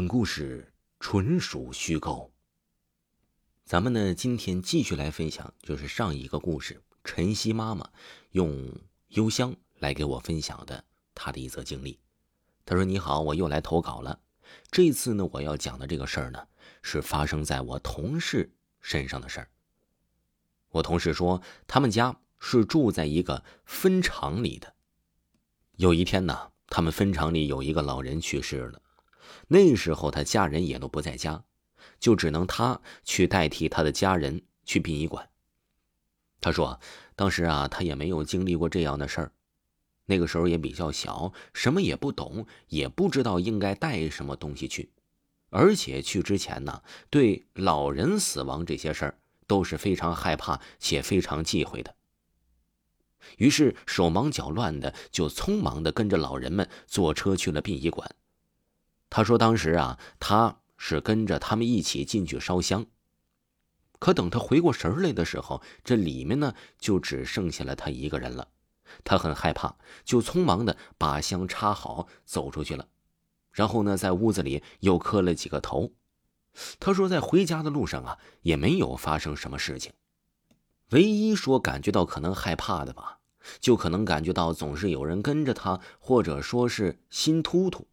本故事纯属虚构。咱们呢，今天继续来分享，就是上一个故事，晨曦妈妈用邮箱来给我分享的她的一则经历。她说：“你好，我又来投稿了。这次呢，我要讲的这个事儿呢，是发生在我同事身上的事儿。我同事说，他们家是住在一个分厂里的。有一天呢，他们分厂里有一个老人去世了。”那时候他家人也都不在家，就只能他去代替他的家人去殡仪馆。他说：“当时啊，他也没有经历过这样的事儿，那个时候也比较小，什么也不懂，也不知道应该带什么东西去，而且去之前呢，对老人死亡这些事儿都是非常害怕且非常忌讳的。于是手忙脚乱的，就匆忙的跟着老人们坐车去了殡仪馆。”他说：“当时啊，他是跟着他们一起进去烧香。可等他回过神来的时候，这里面呢就只剩下了他一个人了。他很害怕，就匆忙的把香插好，走出去了。然后呢，在屋子里又磕了几个头。他说，在回家的路上啊，也没有发生什么事情。唯一说感觉到可能害怕的吧，就可能感觉到总是有人跟着他，或者说是心突突。”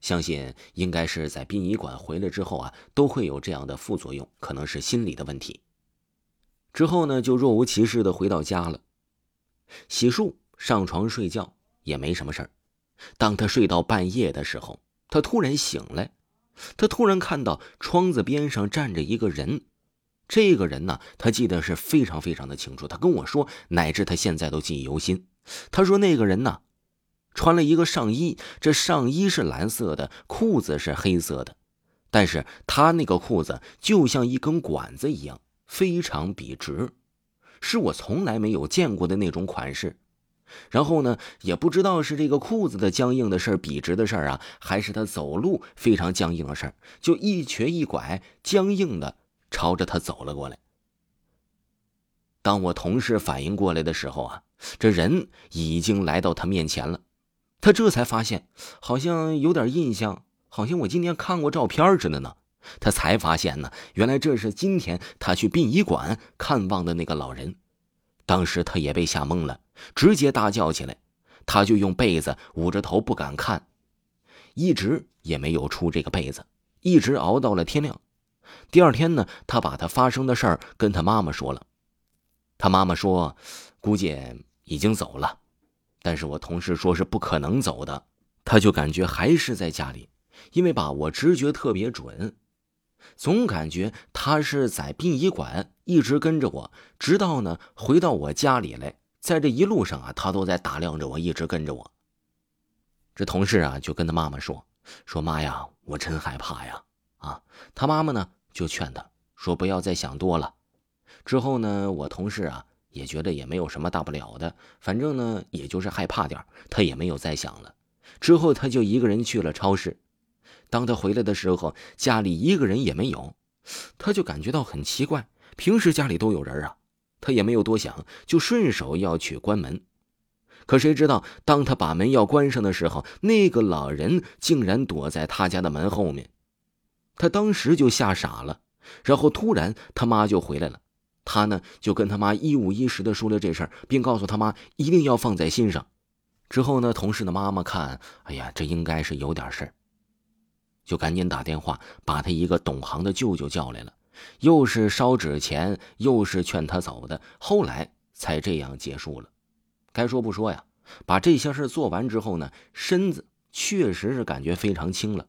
相信应该是在殡仪馆回来之后啊，都会有这样的副作用，可能是心理的问题。之后呢，就若无其事的回到家了，洗漱、上床睡觉也没什么事儿。当他睡到半夜的时候，他突然醒来，他突然看到窗子边上站着一个人。这个人呢，他记得是非常非常的清楚。他跟我说，乃至他现在都记忆犹新。他说那个人呢。穿了一个上衣，这上衣是蓝色的，裤子是黑色的，但是他那个裤子就像一根管子一样，非常笔直，是我从来没有见过的那种款式。然后呢，也不知道是这个裤子的僵硬的事儿、笔直的事儿啊，还是他走路非常僵硬的事儿，就一瘸一拐、僵硬的朝着他走了过来。当我同事反应过来的时候啊，这人已经来到他面前了。他这才发现，好像有点印象，好像我今天看过照片似的呢。他才发现呢，原来这是今天他去殡仪馆看望的那个老人。当时他也被吓懵了，直接大叫起来。他就用被子捂着头不敢看，一直也没有出这个被子，一直熬到了天亮。第二天呢，他把他发生的事儿跟他妈妈说了。他妈妈说，估计已经走了。但是我同事说是不可能走的，他就感觉还是在家里，因为吧，我直觉特别准，总感觉他是在殡仪馆一直跟着我，直到呢回到我家里来，在这一路上啊，他都在打量着我，一直跟着我。这同事啊就跟他妈妈说：“说妈呀，我真害怕呀！”啊，他妈妈呢就劝他说：“不要再想多了。”之后呢，我同事啊。也觉得也没有什么大不了的，反正呢，也就是害怕点他也没有再想了。之后他就一个人去了超市。当他回来的时候，家里一个人也没有，他就感觉到很奇怪。平时家里都有人啊，他也没有多想，就顺手要去关门。可谁知道，当他把门要关上的时候，那个老人竟然躲在他家的门后面。他当时就吓傻了。然后突然他妈就回来了。他呢就跟他妈一五一十的说了这事儿，并告诉他妈一定要放在心上。之后呢，同事的妈妈看，哎呀，这应该是有点事儿，就赶紧打电话把他一个懂行的舅舅叫来了，又是烧纸钱，又是劝他走的，后来才这样结束了。该说不说呀，把这些事做完之后呢，身子确实是感觉非常轻了。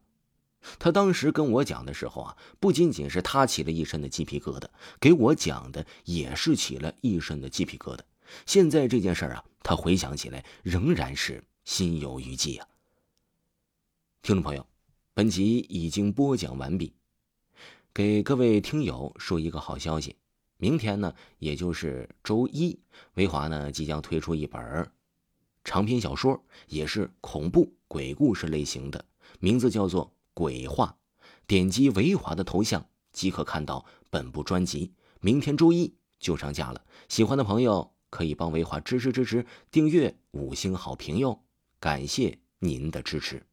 他当时跟我讲的时候啊，不仅仅是他起了一身的鸡皮疙瘩，给我讲的也是起了一身的鸡皮疙瘩。现在这件事啊，他回想起来仍然是心有余悸啊。听众朋友，本集已经播讲完毕，给各位听友说一个好消息：明天呢，也就是周一，维华呢即将推出一本长篇小说，也是恐怖鬼故事类型的，名字叫做。鬼话，点击维华的头像即可看到本部专辑。明天周一就上架了，喜欢的朋友可以帮维华支持支持，订阅五星好评哟，感谢您的支持。